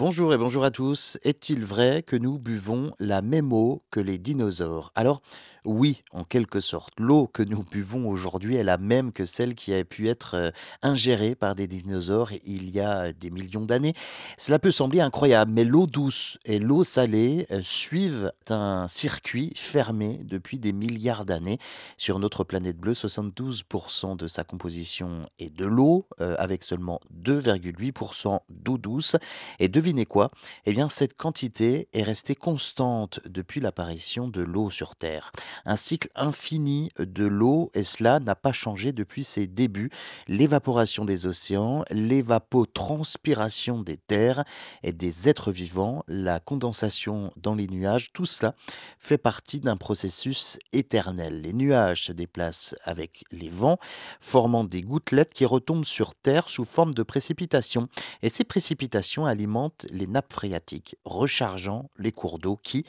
Bonjour et bonjour à tous. Est-il vrai que nous buvons la même eau que les dinosaures? Alors, oui, en quelque sorte. L'eau que nous buvons aujourd'hui est la même que celle qui a pu être euh, ingérée par des dinosaures il y a des millions d'années. Cela peut sembler incroyable, mais l'eau douce et l'eau salée euh, suivent un circuit fermé depuis des milliards d'années. Sur notre planète bleue, 72% de sa composition est de l'eau, euh, avec seulement 2,8% d'eau douce. Et devinez quoi Eh bien, cette quantité est restée constante depuis l'apparition de l'eau sur Terre. Un cycle infini de l'eau, et cela n'a pas changé depuis ses débuts. L'évaporation des océans, l'évapotranspiration des terres et des êtres vivants, la condensation dans les nuages, tout cela fait partie d'un processus éternel. Les nuages se déplacent avec les vents, formant des gouttelettes qui retombent sur Terre sous forme de précipitations. Et ces précipitations alimentent les nappes phréatiques, rechargeant les cours d'eau qui,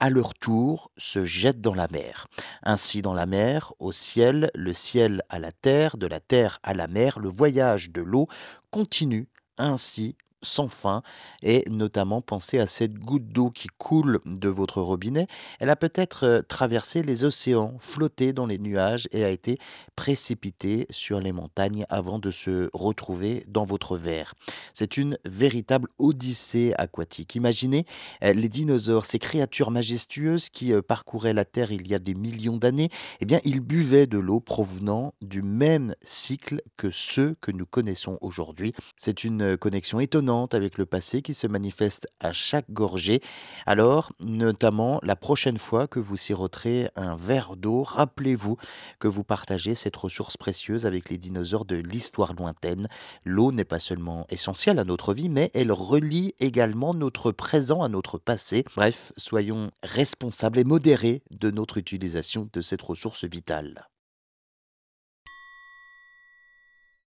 à leur tour, se jettent dans la mer. Ainsi, dans la mer, au ciel, le ciel à la terre, de la terre à la mer, le voyage de l'eau continue ainsi sans fin et notamment pensez à cette goutte d'eau qui coule de votre robinet. Elle a peut-être euh, traversé les océans, flotté dans les nuages et a été précipitée sur les montagnes avant de se retrouver dans votre verre. C'est une véritable odyssée aquatique. Imaginez euh, les dinosaures, ces créatures majestueuses qui euh, parcouraient la Terre il y a des millions d'années, eh bien ils buvaient de l'eau provenant du même cycle que ceux que nous connaissons aujourd'hui. C'est une connexion étonnante avec le passé qui se manifeste à chaque gorgée. Alors, notamment, la prochaine fois que vous siroterez un verre d'eau, rappelez-vous que vous partagez cette ressource précieuse avec les dinosaures de l'histoire lointaine. L'eau n'est pas seulement essentielle à notre vie, mais elle relie également notre présent à notre passé. Bref, soyons responsables et modérés de notre utilisation de cette ressource vitale.